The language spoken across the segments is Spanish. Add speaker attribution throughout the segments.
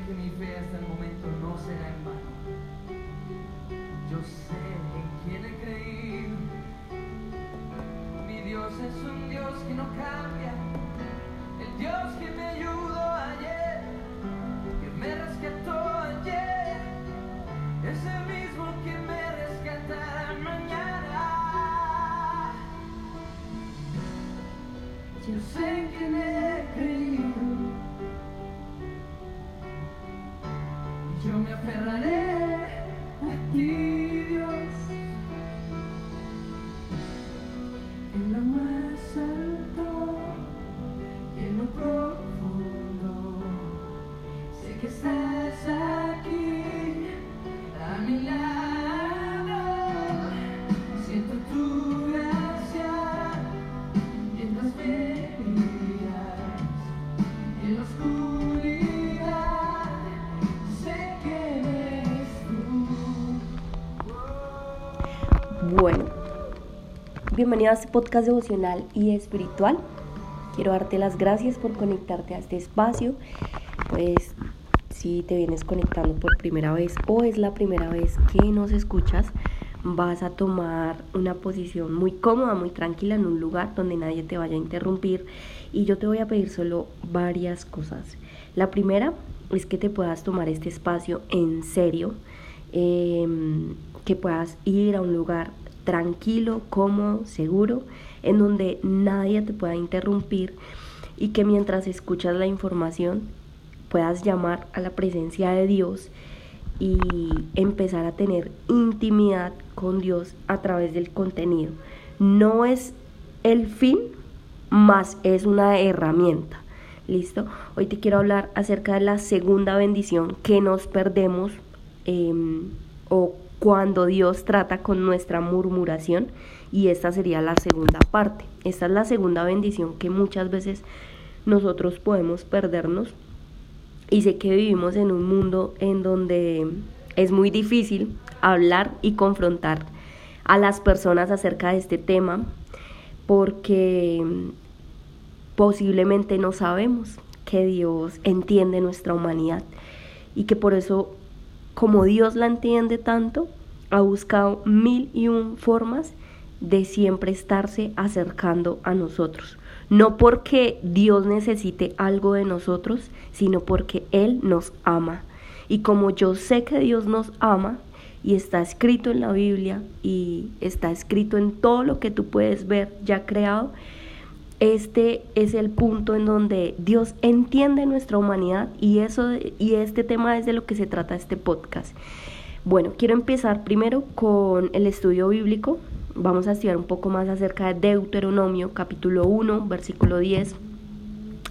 Speaker 1: que mi fe hasta el momento no será en vano. Yo sé en quién he creído. Mi Dios es un Dios que no cambia. A
Speaker 2: bienvenido a este podcast devocional y espiritual. Quiero darte las gracias por conectarte a este espacio. Pues si te vienes conectando por primera vez o es la primera vez que nos escuchas, vas a tomar una posición muy cómoda, muy tranquila en un lugar donde nadie te vaya a interrumpir y yo te voy a pedir solo varias cosas. La primera es que te puedas tomar este espacio en serio, em, que puedas ir a un lugar tranquilo, cómodo, seguro, en donde nadie te pueda interrumpir y que mientras escuchas la información puedas llamar a la presencia de Dios y empezar a tener intimidad con Dios a través del contenido. No es el fin, más es una herramienta. ¿Listo? Hoy te quiero hablar acerca de la segunda bendición que nos perdemos eh, cuando Dios trata con nuestra murmuración y esta sería la segunda parte. Esta es la segunda bendición que muchas veces nosotros podemos perdernos y sé que vivimos en un mundo en donde es muy difícil hablar y confrontar a las personas acerca de este tema porque posiblemente no sabemos que Dios entiende nuestra humanidad y que por eso como Dios la entiende tanto, ha buscado mil y un formas de siempre estarse acercando a nosotros. No porque Dios necesite algo de nosotros, sino porque Él nos ama. Y como yo sé que Dios nos ama, y está escrito en la Biblia, y está escrito en todo lo que tú puedes ver ya creado, este es el punto en donde Dios entiende nuestra humanidad y eso y este tema es de lo que se trata este podcast. Bueno, quiero empezar primero con el estudio bíblico. Vamos a estudiar un poco más acerca de Deuteronomio, capítulo 1, versículo 10.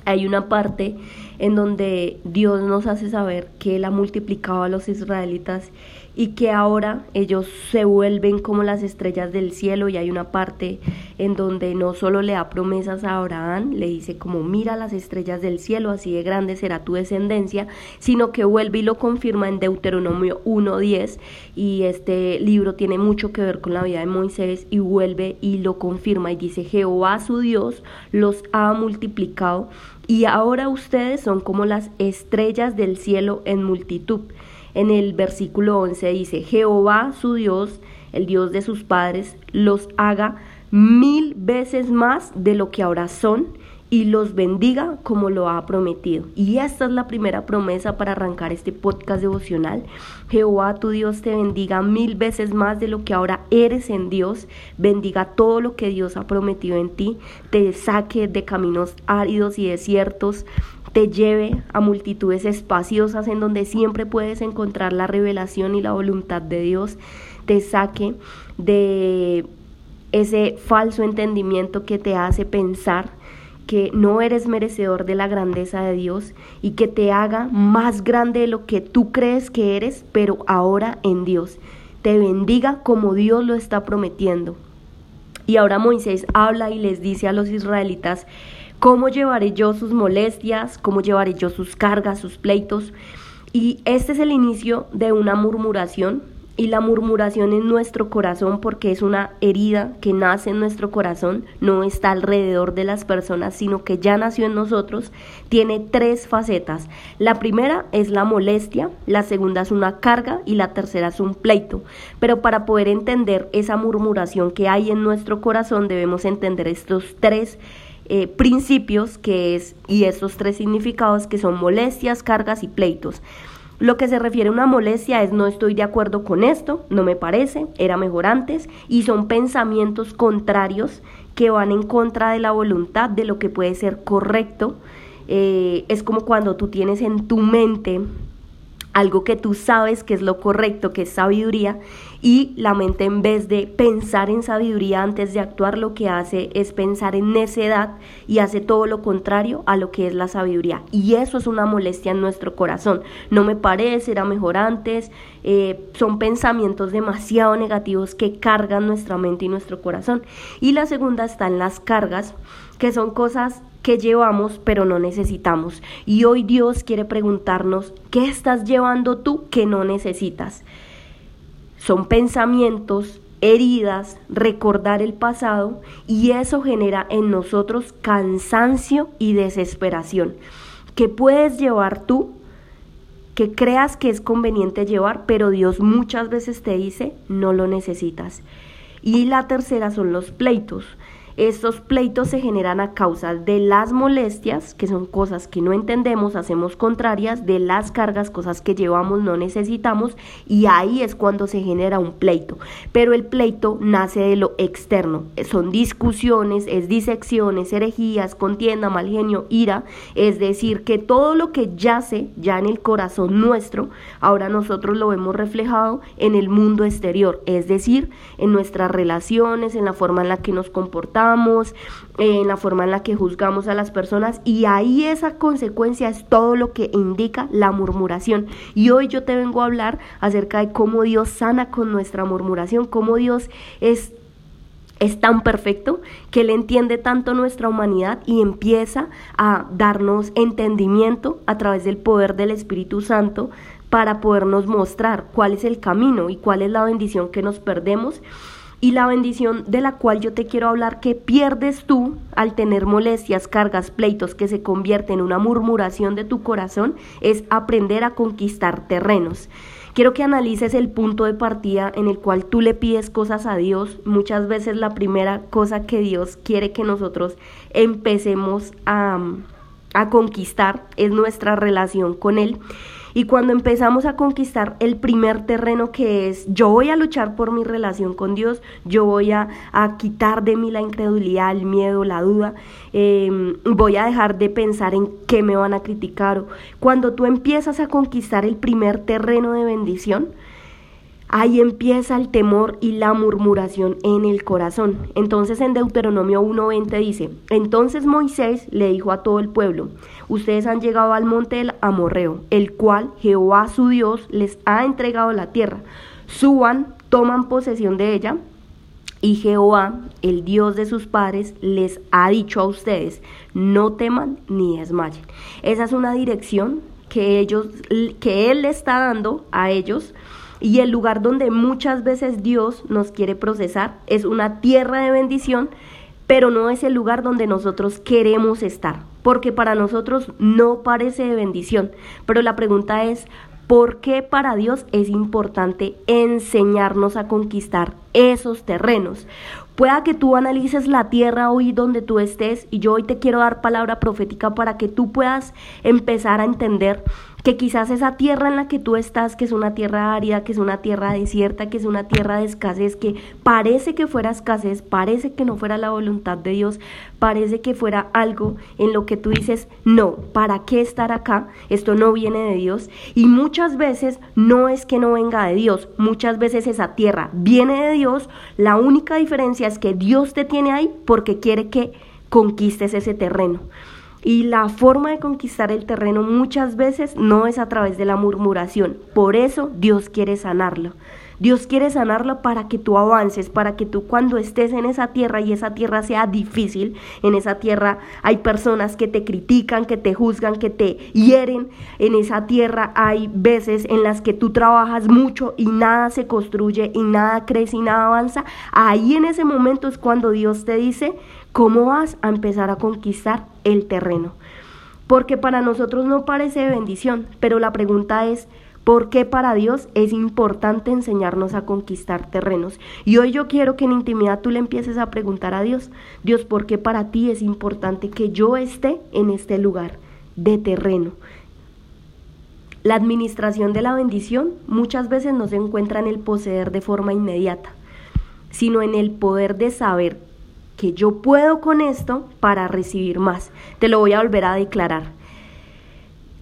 Speaker 2: Hay una parte en donde Dios nos hace saber que Él ha multiplicado a los israelitas y que ahora ellos se vuelven como las estrellas del cielo y hay una parte en donde no solo le da promesas a Abraham, le dice como mira las estrellas del cielo, así de grande será tu descendencia, sino que vuelve y lo confirma en Deuteronomio 1.10 y este libro tiene mucho que ver con la vida de Moisés y vuelve y lo confirma y dice Jehová su Dios los ha multiplicado y ahora ustedes son como las estrellas del cielo en multitud. En el versículo 11 dice, Jehová su Dios, el Dios de sus padres, los haga mil veces más de lo que ahora son y los bendiga como lo ha prometido. Y esta es la primera promesa para arrancar este podcast devocional. Jehová tu Dios te bendiga mil veces más de lo que ahora eres en Dios. Bendiga todo lo que Dios ha prometido en ti. Te saque de caminos áridos y desiertos te lleve a multitudes espaciosas en donde siempre puedes encontrar la revelación y la voluntad de Dios, te saque de ese falso entendimiento que te hace pensar que no eres merecedor de la grandeza de Dios y que te haga más grande de lo que tú crees que eres, pero ahora en Dios. Te bendiga como Dios lo está prometiendo. Y ahora Moisés habla y les dice a los israelitas, ¿cómo llevaré yo sus molestias? ¿Cómo llevaré yo sus cargas, sus pleitos? Y este es el inicio de una murmuración y la murmuración en nuestro corazón, porque es una herida que nace en nuestro corazón, no está alrededor de las personas, sino que ya nació en nosotros, tiene tres facetas. La primera es la molestia, la segunda es una carga y la tercera es un pleito. Pero para poder entender esa murmuración que hay en nuestro corazón, debemos entender estos tres eh, principios que es y estos tres significados que son molestias, cargas y pleitos. Lo que se refiere a una molestia es no estoy de acuerdo con esto, no me parece, era mejor antes, y son pensamientos contrarios que van en contra de la voluntad de lo que puede ser correcto. Eh, es como cuando tú tienes en tu mente algo que tú sabes que es lo correcto, que es sabiduría, y la mente en vez de pensar en sabiduría antes de actuar, lo que hace es pensar en necedad y hace todo lo contrario a lo que es la sabiduría. Y eso es una molestia en nuestro corazón. No me parece, era mejor antes, eh, son pensamientos demasiado negativos que cargan nuestra mente y nuestro corazón. Y la segunda está en las cargas, que son cosas que llevamos pero no necesitamos. Y hoy Dios quiere preguntarnos, ¿qué estás llevando tú que no necesitas? Son pensamientos, heridas, recordar el pasado y eso genera en nosotros cansancio y desesperación. ¿Qué puedes llevar tú? Que creas que es conveniente llevar, pero Dios muchas veces te dice, no lo necesitas. Y la tercera son los pleitos. Estos pleitos se generan a causa de las molestias, que son cosas que no entendemos, hacemos contrarias, de las cargas, cosas que llevamos, no necesitamos, y ahí es cuando se genera un pleito. Pero el pleito nace de lo externo, son discusiones, es disecciones, herejías, contienda, mal genio, ira, es decir, que todo lo que yace ya en el corazón nuestro, ahora nosotros lo vemos reflejado en el mundo exterior, es decir, en nuestras relaciones, en la forma en la que nos comportamos, en la forma en la que juzgamos a las personas y ahí esa consecuencia es todo lo que indica la murmuración. Y hoy yo te vengo a hablar acerca de cómo Dios sana con nuestra murmuración, cómo Dios es es tan perfecto que Él entiende tanto nuestra humanidad y empieza a darnos entendimiento a través del poder del Espíritu Santo para podernos mostrar cuál es el camino y cuál es la bendición que nos perdemos y la bendición de la cual yo te quiero hablar que pierdes tú al tener molestias, cargas, pleitos que se convierten en una murmuración de tu corazón es aprender a conquistar terrenos. Quiero que analices el punto de partida en el cual tú le pides cosas a Dios. Muchas veces la primera cosa que Dios quiere que nosotros empecemos a, a conquistar es nuestra relación con Él. Y cuando empezamos a conquistar el primer terreno que es yo voy a luchar por mi relación con Dios, yo voy a, quitar de mí la incredulidad, el miedo, la duda, em, voy a dejar de pensar en qué me van a criticar. Cuando tú empiezas a conquistar el primer terreno de bendición, Ahí empieza el temor y la murmuración en el corazón. Entonces en Deuteronomio 1.20 dice, entonces Moisés le dijo a todo el pueblo, ustedes han llegado al monte del Amorreo, el cual Jehová su Dios les ha entregado la tierra. Suban, toman posesión de ella, y Jehová, el Dios de sus padres, les ha dicho a ustedes, no teman ni desmayen. Esa es una dirección que ellos, que Él le está dando a ellos y el lugar donde muchas veces Dios nos quiere procesar es una tierra de bendición, pero no es el lugar donde nosotros queremos estar, porque para nosotros no parece de bendición. Pero la pregunta es, ¿por qué para Dios es importante enseñarnos a conquistar esos terrenos? Pueda que tú analices la tierra hoy donde tú estés y yo hoy te quiero dar palabra profética para que tú puedas empezar a entender que quizás esa tierra en la que tú estás, que es una tierra árida, que es una tierra desierta, que es una tierra de escasez, que parece que fuera escasez, parece que no fuera la voluntad de Dios, parece que fuera algo en lo que tú dices, no, ¿para qué estar acá? Esto no viene de Dios. Y muchas veces no es que no venga de Dios, muchas veces esa tierra viene de Dios, la única diferencia es que Dios te tiene ahí porque quiere que conquistes ese terreno. Y la forma de conquistar el terreno muchas veces no es a través de la murmuración. Por eso Dios quiere sanarlo. Dios quiere sanarlo para que tú avances, para que tú cuando estés en esa tierra y esa tierra sea difícil, en esa tierra hay personas que te critican, que te juzgan, que te hieren, en esa tierra hay veces en las que tú trabajas mucho y nada se construye y nada crece y nada avanza. Ahí en ese momento es cuando Dios te dice cómo vas a empezar a conquistar el terreno. Porque para nosotros no parece bendición, pero la pregunta es, ¿Por qué para Dios es importante enseñarnos a conquistar terrenos? Y hoy yo quiero que en intimidad tú le empieces a preguntar a Dios, Dios, ¿por qué para ti es importante que yo esté en este lugar de terreno? La administración de la bendición muchas veces no se encuentra en el poseer de forma inmediata, sino en el poder de saber que yo puedo con esto para recibir más. Te lo voy a volver a declarar.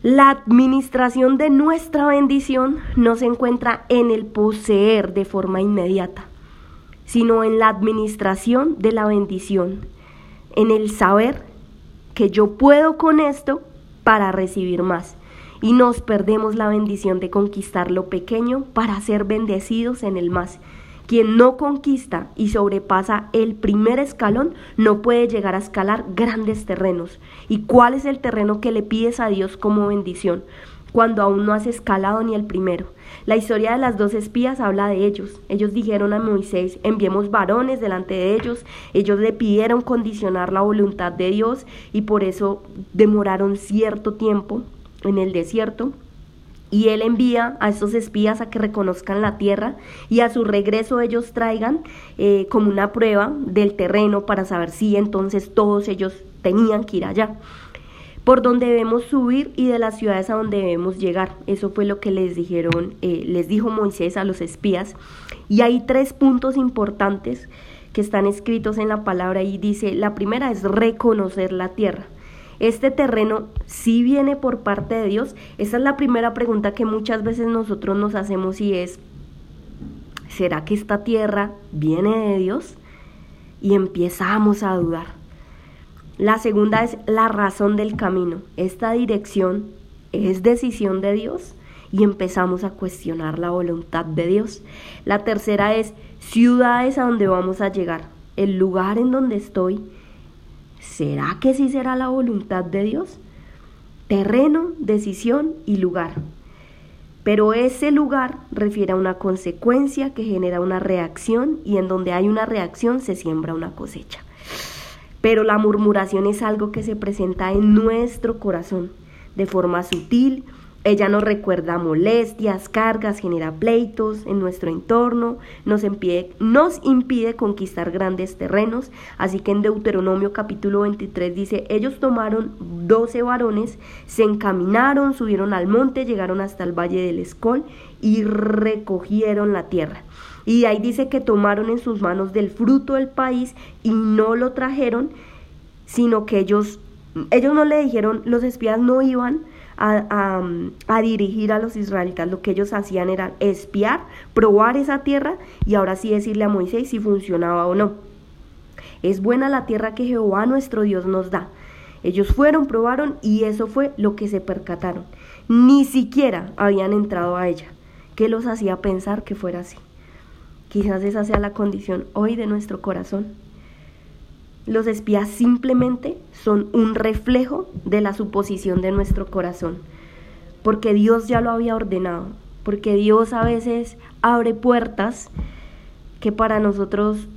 Speaker 2: La administración de nuestra bendición no se encuentra en el poseer de forma inmediata, sino en la administración de la bendición, en el saber que yo puedo con esto para recibir más. Y nos perdemos la bendición de conquistar lo pequeño para ser bendecidos en el más. Quien no conquista y sobrepasa el primer escalón no puede llegar a escalar grandes terrenos. ¿Y cuál es el terreno que le pides a Dios como bendición? cuando aún no has escalado ni el primero. La historia de las dos espías habla de ellos. Ellos dijeron a Moisés, enviemos varones delante de ellos. Ellos le pidieron condicionar la voluntad de Dios y por eso demoraron cierto tiempo en el desierto y él envía a estos espías a que reconozcan la tierra y a su regreso ellos traigan eh, como una prueba del terreno para saber si entonces todos ellos tenían que ir allá. Por donde debemos subir y de las ciudades a donde debemos llegar. Eso fue lo que les dijeron, eh, les dijo Moisés a los espías. Y hay tres puntos importantes que están escritos en la palabra y dice, la primera es reconocer la tierra este terreno sí viene por parte de Dios? Esa es la primera pregunta que muchas veces nosotros nos hacemos y es, ¿será que esta tierra viene de Dios? Y empezamos a dudar. La segunda es la razón del camino. ¿Esta dirección es decisión de Dios? Y empezamos a cuestionar la voluntad de Dios. La tercera es ciudades a donde vamos a llegar. El lugar en donde estoy ¿Será que sí será la voluntad de Dios? Terreno, decisión y lugar. Pero ese lugar refiere a una consecuencia que genera una reacción y en donde hay una reacción se siembra una cosecha. Pero la murmuración es algo que se presenta en nuestro corazón de forma sutil, ella nos recuerda molestias, cargas, genera pleitos en nuestro entorno, nos impide, nos impide conquistar grandes terrenos. Así que en Deuteronomio capítulo 23 dice, ellos tomaron doce varones, se encaminaron, subieron al monte, llegaron hasta el valle del Escol y recogieron la tierra. Y ahí dice que tomaron en sus manos del fruto del país y no lo trajeron, sino que ellos, ellos no le dijeron, los espías no iban a, dirigir a los israelitas. Lo que ellos hacían era espiar, probar esa tierra y ahora sí decirle a Moisés si funcionaba o no. Es buena la tierra que Jehová nuestro Dios nos da. Ellos fueron, probaron y eso fue lo que se percataron. Ni siquiera habían entrado a ella. ¿Qué los hacía pensar que fuera así? Quizás esa sea la condición hoy de nuestro corazón. Los espías simplemente son un reflejo de la suposición de nuestro corazón, porque Dios ya lo había ordenado, porque Dios a veces abre puertas que para nosotros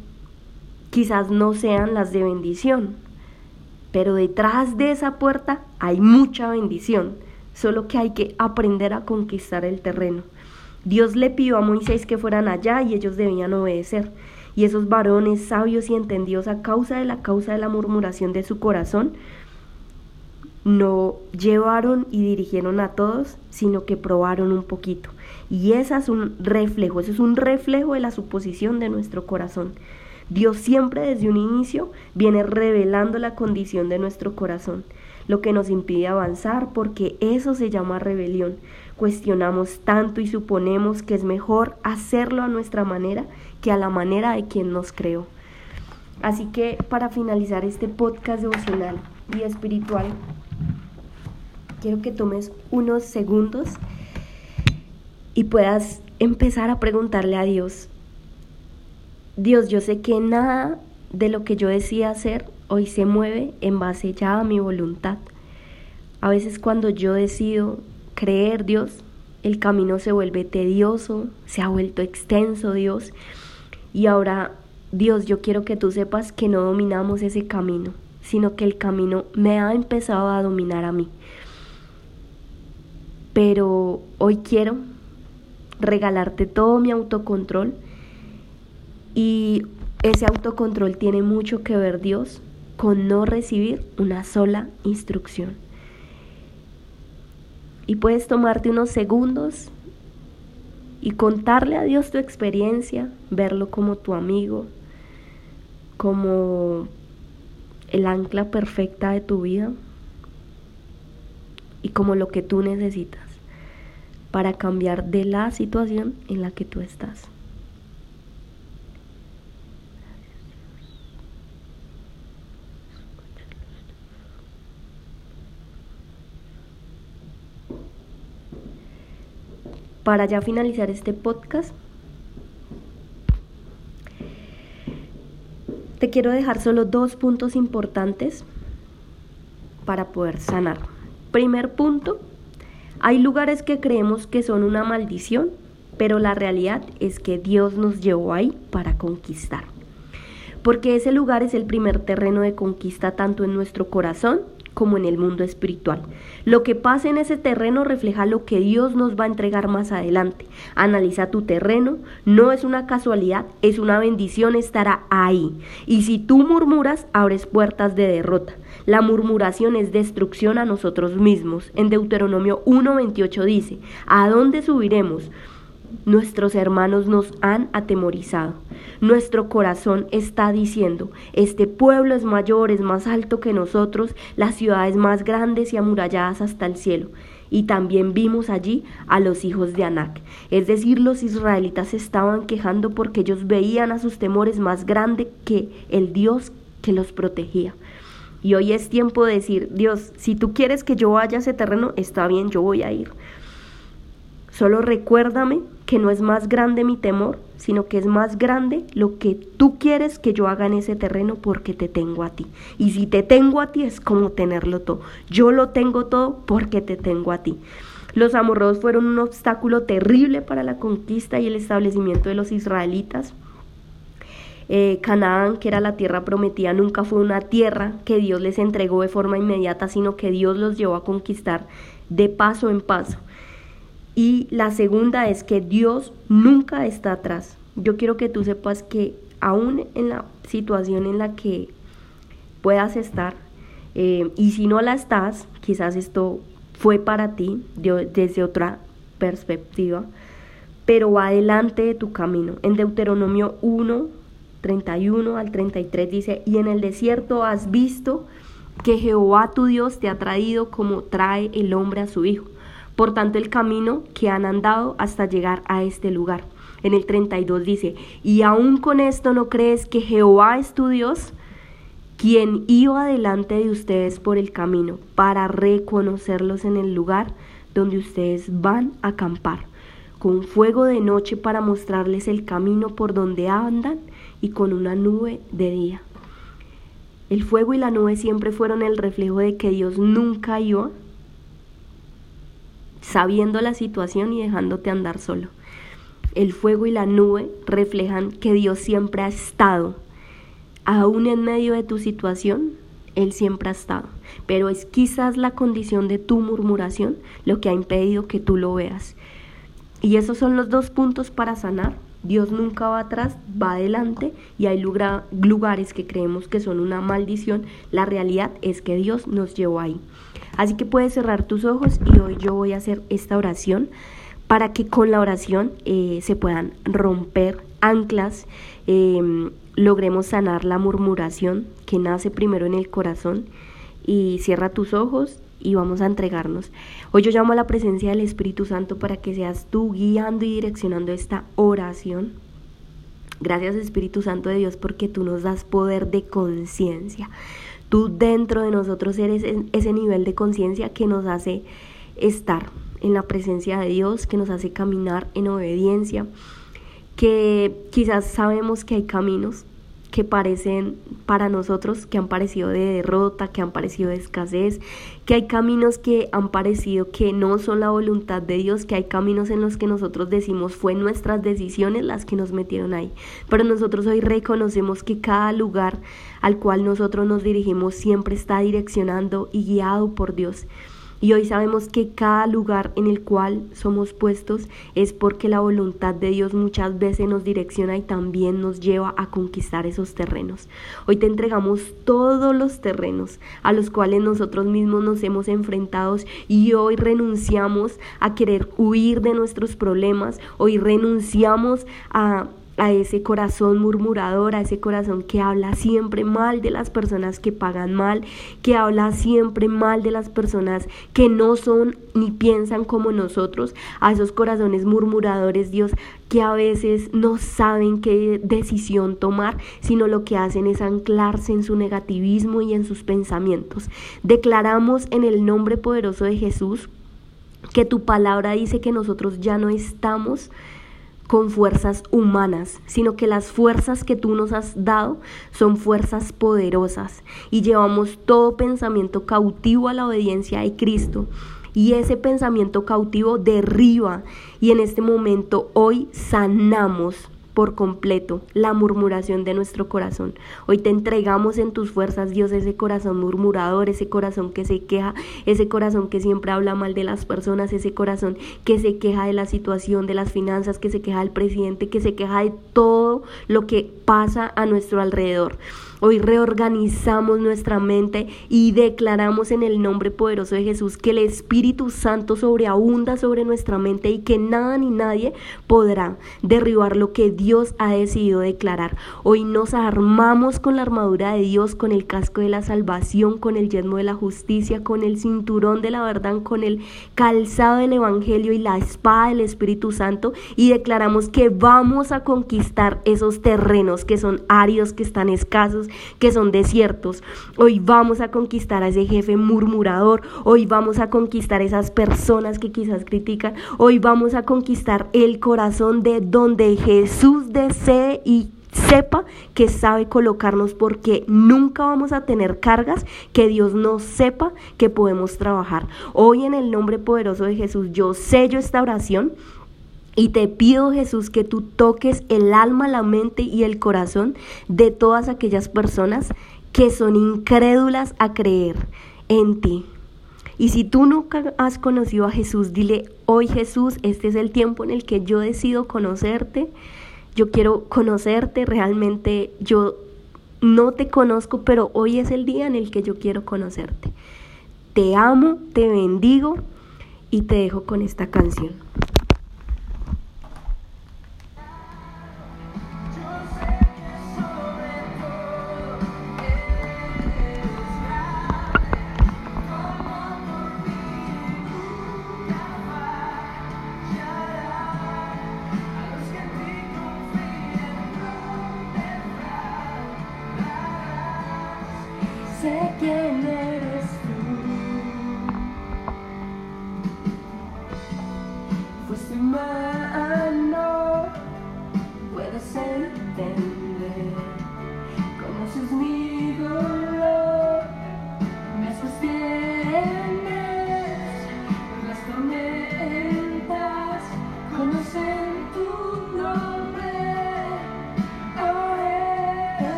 Speaker 2: quizás no sean las de bendición, pero detrás de esa puerta hay mucha bendición, solo que hay que aprender a conquistar el terreno. Dios le pidió a Moisés que fueran allá y ellos debían obedecer. Y esos varones sabios y entendidos a causa de la causa de la murmuración de su corazón, no llevaron y dirigieron a todos, sino que probaron un poquito. Y ese es un reflejo, eso es un reflejo de la suposición de nuestro corazón. Dios siempre desde un inicio viene revelando la condición de nuestro corazón, lo que nos impide avanzar, porque eso se llama rebelión. Cuestionamos tanto y suponemos que es mejor hacerlo a nuestra manera que a la manera de quien nos creó. Así que para finalizar este podcast devocional y espiritual, quiero que tomes unos segundos y puedas empezar a preguntarle a Dios, Dios, yo sé que nada de lo que yo decía hacer hoy se mueve en base ya a mi voluntad. A veces cuando yo decido creer Dios, el camino se vuelve tedioso, se ha vuelto extenso Dios. Y ahora, Dios, yo quiero que tú sepas que no dominamos ese camino, sino que el camino me ha empezado a dominar a mí. Pero hoy quiero regalarte todo mi autocontrol y ese autocontrol tiene mucho que ver, Dios, con no recibir una sola instrucción. Y puedes tomarte unos segundos y contarle a Dios tu experiencia, verlo como tu amigo, como el ancla perfecta de tu vida y como lo que tú necesitas para cambiar de la situación en la que tú estás. Para ya finalizar este podcast, te quiero dejar solo dos puntos importantes para poder sanar. Primer punto, hay lugares que creemos que son una maldición, pero la realidad es que Dios nos llevó ahí para conquistar. Porque ese lugar es el primer terreno de conquista tanto en nuestro corazón como en el mundo espiritual. Lo que pasa en ese terreno refleja lo que Dios nos va a entregar más adelante. Analiza tu terreno, no es una casualidad, es una bendición, estará ahí. Y si tú murmuras, abres puertas de derrota. La murmuración es destrucción a nosotros mismos. En Deuteronomio 1.28 dice, ¿a dónde subiremos? Nuestros hermanos nos han atemorizado. Nuestro corazón está diciendo, este pueblo es mayor, es más alto que nosotros, las ciudades más grandes y amuralladas hasta el cielo. Y también vimos allí a los hijos de Anac. Es decir, los israelitas estaban quejando porque ellos veían a sus temores más grande que el Dios que los protegía. Y hoy es tiempo de decir, Dios, si tú quieres que yo vaya a ese terreno, está bien, yo voy a ir. Solo recuérdame que no es más grande mi temor, sino que es más grande lo que tú quieres que yo haga en ese terreno porque te tengo a ti. Y si te tengo a ti es como tenerlo todo. Yo lo tengo todo porque te tengo a ti. Los amorreos fueron un obstáculo terrible para la conquista y el establecimiento de los israelitas. Eh, Canaán, que era la tierra prometida, nunca fue una tierra que Dios les entregó de forma inmediata, sino que Dios los llevó a conquistar de paso en paso. Y la segunda es que Dios nunca está atrás. Yo quiero que tú sepas que aún en la situación en la que puedas estar, eh, y si no la estás, quizás esto fue para ti desde otra perspectiva, pero va adelante de tu camino. En Deuteronomio 1, 31 al 33 dice, y en el desierto has visto que Jehová tu Dios te ha traído como trae el hombre a su hijo. Por tanto, el camino que han andado hasta llegar a este lugar. En el 32 dice, y aún con esto no crees que Jehová es tu Dios, quien iba delante de ustedes por el camino para reconocerlos en el lugar donde ustedes van a acampar, con fuego de noche para mostrarles el camino por donde andan y con una nube de día. El fuego y la nube siempre fueron el reflejo de que Dios nunca iba sabiendo la situación y dejándote andar solo. El fuego y la nube reflejan que Dios siempre ha estado, aún en medio de tu situación, Él siempre ha estado. Pero es quizás la condición de tu murmuración lo que ha impedido que tú lo veas. Y esos son los dos puntos para sanar Dios nunca va atrás, va adelante y hay lugares que creemos que son una maldición. La realidad es que Dios nos llevó ahí. Así que puedes cerrar tus ojos y hoy yo voy a hacer esta oración para que con la oración eh, se puedan romper anclas, em, logremos sanar la murmuración que nace primero en el corazón y cierra tus ojos y vamos a entregarnos. Hoy yo llamo a la presencia del Espíritu Santo para que seas tú guiando y direccionando esta oración. Gracias Espíritu Santo de Dios porque tú nos das poder de conciencia. Tú dentro de nosotros eres ese nivel de conciencia que nos hace estar en la presencia de Dios, que nos hace caminar en obediencia, que quizás sabemos que hay caminos que parecen para nosotros, que han parecido de derrota, que han parecido de escasez, que hay caminos que han parecido que no son la voluntad de Dios, que hay caminos en los que nosotros decimos fue nuestras decisiones las que nos metieron ahí. Pero nosotros hoy reconocemos que cada lugar al cual nosotros nos dirigimos siempre está direccionando y guiado por Dios. Y hoy sabemos que cada lugar en el cual somos puestos es porque la voluntad de Dios muchas veces nos direcciona y también nos lleva a conquistar esos terrenos. Hoy te entregamos todos los terrenos a los cuales nosotros mismos nos hemos enfrentado y hoy renunciamos a querer huir de nuestros problemas, hoy renunciamos a a ese corazón murmurador, a ese corazón que habla siempre mal de las personas que pagan mal, que habla siempre mal de las personas que no son ni piensan como nosotros, a esos corazones murmuradores, Dios, que a veces no saben qué decisión tomar, sino lo que hacen es anclarse en su negativismo y en sus pensamientos. Declaramos en el nombre poderoso de Jesús que tu palabra dice que nosotros ya no estamos con fuerzas humanas, sino que las fuerzas que tú nos has dado son fuerzas poderosas y llevamos todo pensamiento cautivo a la obediencia de Cristo. Y ese pensamiento cautivo derriba y en este momento hoy sanamos por completo la murmuración de nuestro corazón. Hoy te entregamos en tus fuerzas, Dios, ese corazón murmurador, ese corazón que se queja, ese corazón que siempre habla mal de las personas, ese corazón que se queja de la situación, de las finanzas, que se queja del presidente, que se queja de todo lo que pasa a nuestro alrededor. Hoy reorganizamos nuestra mente y declaramos en el nombre poderoso de Jesús que el Espíritu Santo sobreabunda sobre nuestra mente y que nada ni nadie podrá derribar lo que Dios ha decidido declarar. Hoy nos armamos con la armadura de Dios, con el casco de la salvación, con el yelmo de la justicia, con el cinturón de la verdad, con el calzado del Evangelio y la espada del Espíritu Santo y declaramos que vamos a conquistar esos terrenos que son áridos, que están escasos, que son desiertos. Hoy vamos a conquistar a ese jefe murmurador. Hoy vamos a conquistar esas personas que quizás critican. Hoy vamos a conquistar el corazón de donde Jesús desee y sepa que sabe colocarnos porque nunca vamos a tener cargas que Dios no sepa que podemos trabajar. Hoy en el nombre poderoso de Jesús yo sello esta oración y te pido, Jesús, que tú toques el alma, la mente y el corazón de todas aquellas personas que son incrédulas a creer en ti. Y si tú nunca has conocido a Jesús, dile, hoy Jesús, este es el tiempo en el que yo decido conocerte. Yo quiero conocerte, realmente yo no te conozco, pero hoy es el día en el que yo quiero conocerte. Te amo, te bendigo y te dejo con esta canción.